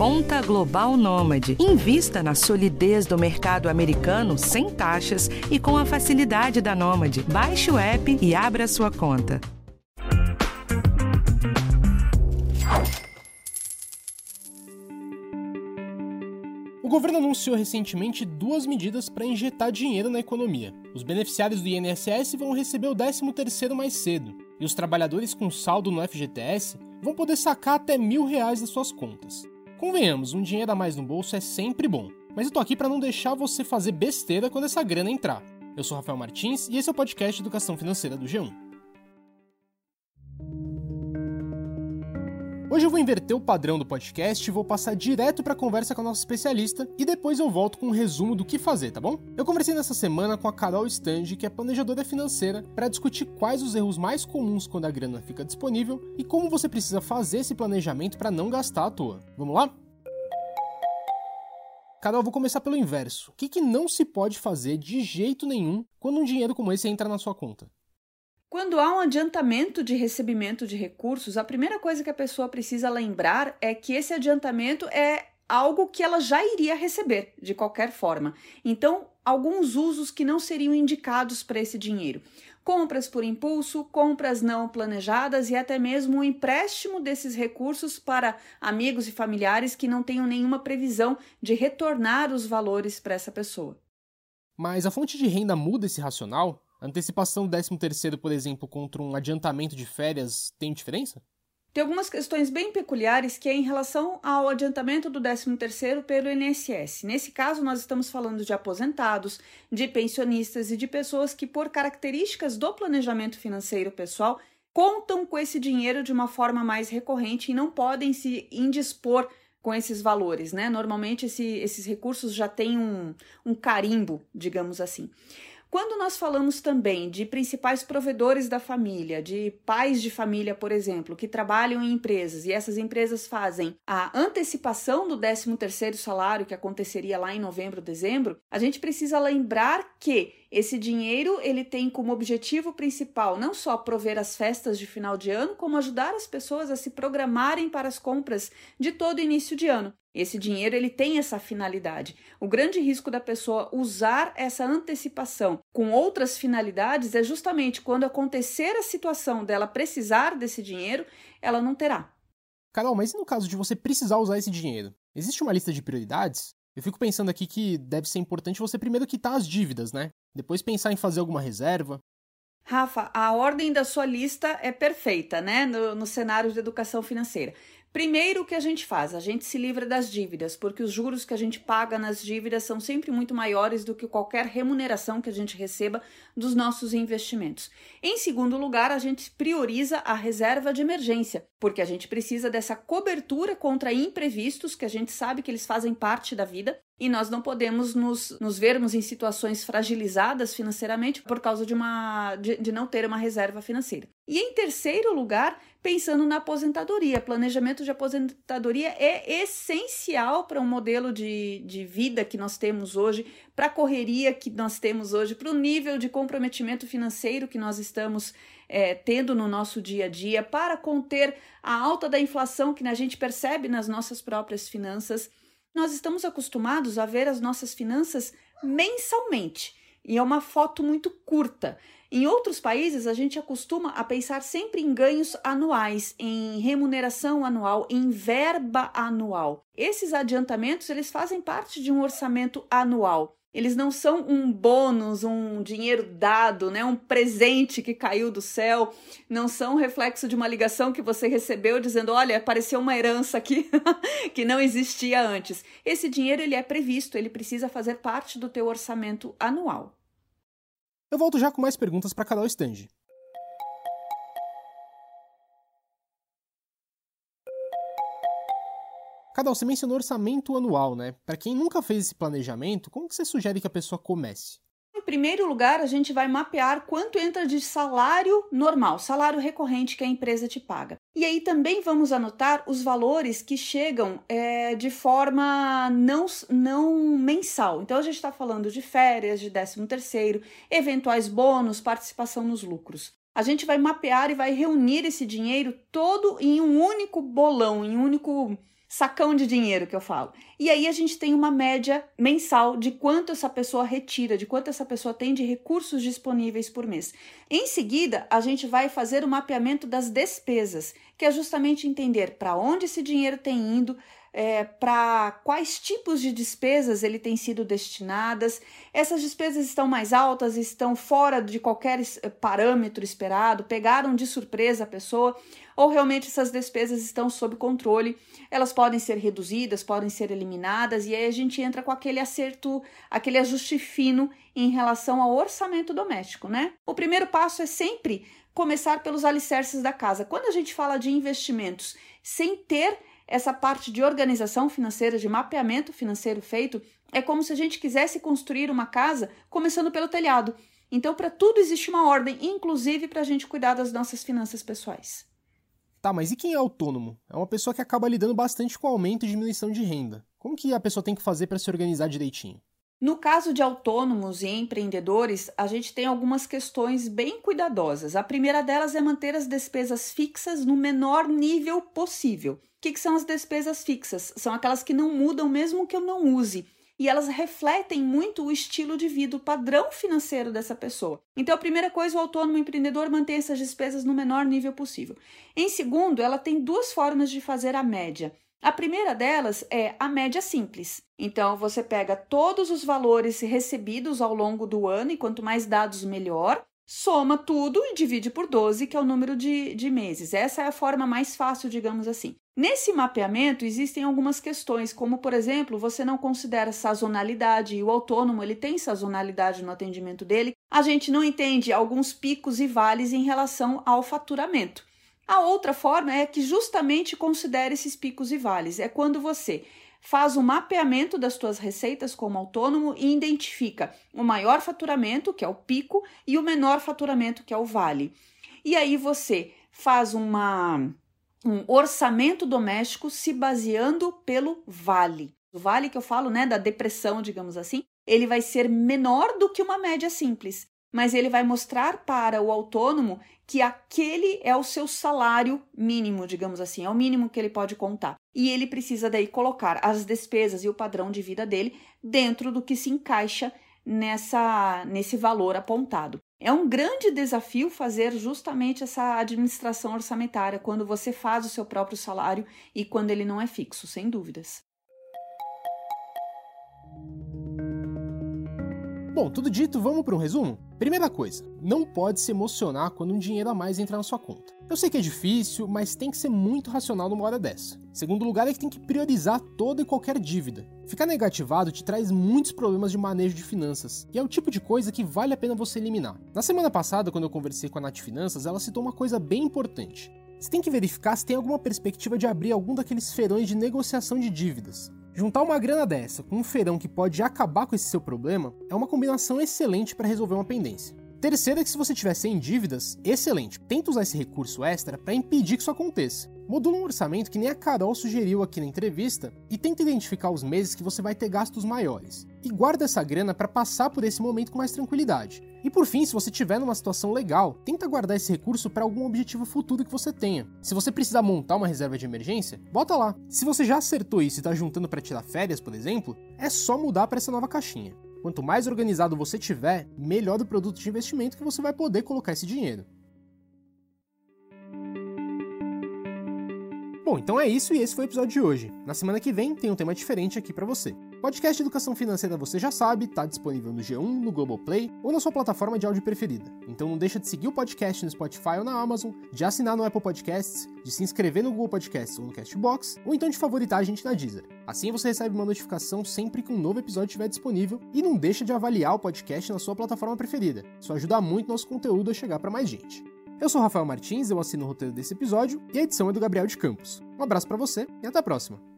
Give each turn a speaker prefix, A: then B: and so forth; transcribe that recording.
A: Conta Global Nômade. Invista na solidez do mercado americano sem taxas e com a facilidade da Nômade. Baixe o app e abra sua conta.
B: O governo anunciou recentemente duas medidas para injetar dinheiro na economia. Os beneficiários do INSS vão receber o 13º mais cedo, e os trabalhadores com saldo no FGTS vão poder sacar até mil reais das suas contas. Convenhamos, um dinheiro a mais no bolso é sempre bom, mas eu tô aqui para não deixar você fazer besteira quando essa grana entrar. Eu sou Rafael Martins e esse é o podcast Educação Financeira do G1. Hoje eu vou inverter o padrão do podcast e vou passar direto para a conversa com a nossa especialista e depois eu volto com um resumo do que fazer, tá bom? Eu conversei nessa semana com a Carol Stange, que é planejadora financeira, para discutir quais os erros mais comuns quando a grana fica disponível e como você precisa fazer esse planejamento para não gastar à toa. Vamos lá? Carol, vou começar pelo inverso. O que, que não se pode fazer de jeito nenhum quando um dinheiro como esse entra na sua conta?
C: Quando há um adiantamento de recebimento de recursos, a primeira coisa que a pessoa precisa lembrar é que esse adiantamento é algo que ela já iria receber de qualquer forma. Então, alguns usos que não seriam indicados para esse dinheiro. Compras por impulso, compras não planejadas e até mesmo o empréstimo desses recursos para amigos e familiares que não tenham nenhuma previsão de retornar os valores para essa pessoa.
B: Mas a fonte de renda muda esse racional? Antecipação do 13º, por exemplo, contra um adiantamento de férias tem diferença?
C: Tem algumas questões bem peculiares que é em relação ao adiantamento do 13º pelo INSS. Nesse caso, nós estamos falando de aposentados, de pensionistas e de pessoas que, por características do planejamento financeiro pessoal, contam com esse dinheiro de uma forma mais recorrente e não podem se indispor com esses valores, né? Normalmente esse, esses recursos já têm um, um carimbo, digamos assim. Quando nós falamos também de principais provedores da família, de pais de família, por exemplo, que trabalham em empresas e essas empresas fazem a antecipação do 13º salário que aconteceria lá em novembro, dezembro, a gente precisa lembrar que esse dinheiro ele tem como objetivo principal não só prover as festas de final de ano, como ajudar as pessoas a se programarem para as compras de todo início de ano. Esse dinheiro ele tem essa finalidade. O grande risco da pessoa usar essa antecipação com outras finalidades é justamente quando acontecer a situação dela precisar desse dinheiro, ela não terá.
B: Carol, mas e no caso de você precisar usar esse dinheiro? Existe uma lista de prioridades? Eu fico pensando aqui que deve ser importante você primeiro quitar as dívidas, né? Depois pensar em fazer alguma reserva.
C: Rafa, a ordem da sua lista é perfeita, né? No, no cenário de educação financeira. Primeiro, o que a gente faz? A gente se livra das dívidas, porque os juros que a gente paga nas dívidas são sempre muito maiores do que qualquer remuneração que a gente receba dos nossos investimentos. Em segundo lugar, a gente prioriza a reserva de emergência, porque a gente precisa dessa cobertura contra imprevistos, que a gente sabe que eles fazem parte da vida, e nós não podemos nos, nos vermos em situações fragilizadas financeiramente por causa de, uma, de, de não ter uma reserva financeira. E em terceiro lugar, pensando na aposentadoria. Planejamento de aposentadoria é essencial para um modelo de, de vida que nós temos hoje, para a correria que nós temos hoje, para o nível de comprometimento financeiro que nós estamos é, tendo no nosso dia a dia, para conter a alta da inflação que a gente percebe nas nossas próprias finanças. Nós estamos acostumados a ver as nossas finanças mensalmente e é uma foto muito curta. Em outros países, a gente acostuma a pensar sempre em ganhos anuais, em remuneração anual, em verba anual. Esses adiantamentos, eles fazem parte de um orçamento anual. Eles não são um bônus, um dinheiro dado, né? um presente que caiu do céu, não são reflexo de uma ligação que você recebeu dizendo, olha, apareceu uma herança aqui que não existia antes. Esse dinheiro ele é previsto, ele precisa fazer parte do teu orçamento anual.
B: Eu volto já com mais perguntas para Carol Stange. Cadal, você mencionou orçamento anual, né? Para quem nunca fez esse planejamento, como que você sugere que a pessoa comece?
C: Em primeiro lugar, a gente vai mapear quanto entra de salário normal, salário recorrente que a empresa te paga. E aí também vamos anotar os valores que chegam é, de forma não, não mensal. Então a gente está falando de férias, de 13 terceiro, eventuais bônus, participação nos lucros. A gente vai mapear e vai reunir esse dinheiro todo em um único bolão, em um único sacão de dinheiro que eu falo. E aí a gente tem uma média mensal de quanto essa pessoa retira, de quanto essa pessoa tem de recursos disponíveis por mês. Em seguida, a gente vai fazer o mapeamento das despesas, que é justamente entender para onde esse dinheiro tem indo, é, para quais tipos de despesas ele tem sido destinadas. Essas despesas estão mais altas, estão fora de qualquer parâmetro esperado, pegaram de surpresa a pessoa, ou realmente essas despesas estão sob controle. Elas podem ser reduzidas, podem ser eliminadas, e aí a gente entra com aquele acerto, aquele ajuste fino em relação ao orçamento doméstico, né? O primeiro passo é sempre começar pelos alicerces da casa. Quando a gente fala de investimentos sem ter essa parte de organização financeira, de mapeamento financeiro feito, é como se a gente quisesse construir uma casa começando pelo telhado. Então, para tudo existe uma ordem, inclusive para a gente cuidar das nossas finanças pessoais.
B: Tá, mas e quem é autônomo? É uma pessoa que acaba lidando bastante com aumento e diminuição de renda. Como que a pessoa tem que fazer para se organizar direitinho?
C: No caso de autônomos e empreendedores, a gente tem algumas questões bem cuidadosas. A primeira delas é manter as despesas fixas no menor nível possível. O que, que são as despesas fixas? São aquelas que não mudam mesmo que eu não use e elas refletem muito o estilo de vida, o padrão financeiro dessa pessoa. Então, a primeira coisa, o autônomo empreendedor mantém essas despesas no menor nível possível. Em segundo, ela tem duas formas de fazer a média. A primeira delas é a média simples. Então, você pega todos os valores recebidos ao longo do ano, e quanto mais dados, melhor. Soma tudo e divide por 12, que é o número de, de meses. Essa é a forma mais fácil, digamos assim. Nesse mapeamento existem algumas questões, como por exemplo, você não considera sazonalidade e o autônomo ele tem sazonalidade no atendimento dele. A gente não entende alguns picos e vales em relação ao faturamento. A outra forma é que justamente considere esses picos e vales. É quando você faz o mapeamento das suas receitas como autônomo e identifica o maior faturamento, que é o pico, e o menor faturamento, que é o vale. E aí você faz uma, um orçamento doméstico se baseando pelo vale. O vale que eu falo, né, da depressão, digamos assim, ele vai ser menor do que uma média simples mas ele vai mostrar para o autônomo que aquele é o seu salário mínimo, digamos assim, é o mínimo que ele pode contar. E ele precisa daí colocar as despesas e o padrão de vida dele dentro do que se encaixa nessa nesse valor apontado. É um grande desafio fazer justamente essa administração orçamentária quando você faz o seu próprio salário e quando ele não é fixo, sem dúvidas.
B: Bom, tudo dito, vamos para um resumo? Primeira coisa, não pode se emocionar quando um dinheiro a mais entrar na sua conta. Eu sei que é difícil, mas tem que ser muito racional numa hora dessa. Segundo lugar é que tem que priorizar toda e qualquer dívida. Ficar negativado te traz muitos problemas de manejo de finanças, e é o tipo de coisa que vale a pena você eliminar. Na semana passada, quando eu conversei com a Nath Finanças, ela citou uma coisa bem importante. Você tem que verificar se tem alguma perspectiva de abrir algum daqueles feirões de negociação de dívidas. Juntar uma grana dessa com um feirão que pode acabar com esse seu problema é uma combinação excelente para resolver uma pendência. Terceiro é que se você tiver sem dívidas, excelente. Tenta usar esse recurso extra para impedir que isso aconteça. Modula um orçamento que nem a Carol sugeriu aqui na entrevista e tenta identificar os meses que você vai ter gastos maiores. E guarda essa grana para passar por esse momento com mais tranquilidade. E por fim, se você estiver numa situação legal, tenta guardar esse recurso para algum objetivo futuro que você tenha. Se você precisar montar uma reserva de emergência, bota lá. Se você já acertou isso e está juntando para tirar férias, por exemplo, é só mudar para essa nova caixinha. Quanto mais organizado você tiver, melhor o produto de investimento que você vai poder colocar esse dinheiro. Bom, então é isso e esse foi o episódio de hoje. Na semana que vem tem um tema diferente aqui para você. Podcast Educação Financeira você já sabe, tá disponível no G1, no Globoplay ou na sua plataforma de áudio preferida. Então não deixa de seguir o podcast no Spotify ou na Amazon, de assinar no Apple Podcasts, de se inscrever no Google Podcasts ou no Castbox, ou então de favoritar a gente na Deezer. Assim você recebe uma notificação sempre que um novo episódio estiver disponível e não deixa de avaliar o podcast na sua plataforma preferida. Isso ajuda muito nosso conteúdo a chegar para mais gente. Eu sou Rafael Martins, eu assino o roteiro desse episódio e a edição é do Gabriel de Campos. Um abraço para você e até a próxima.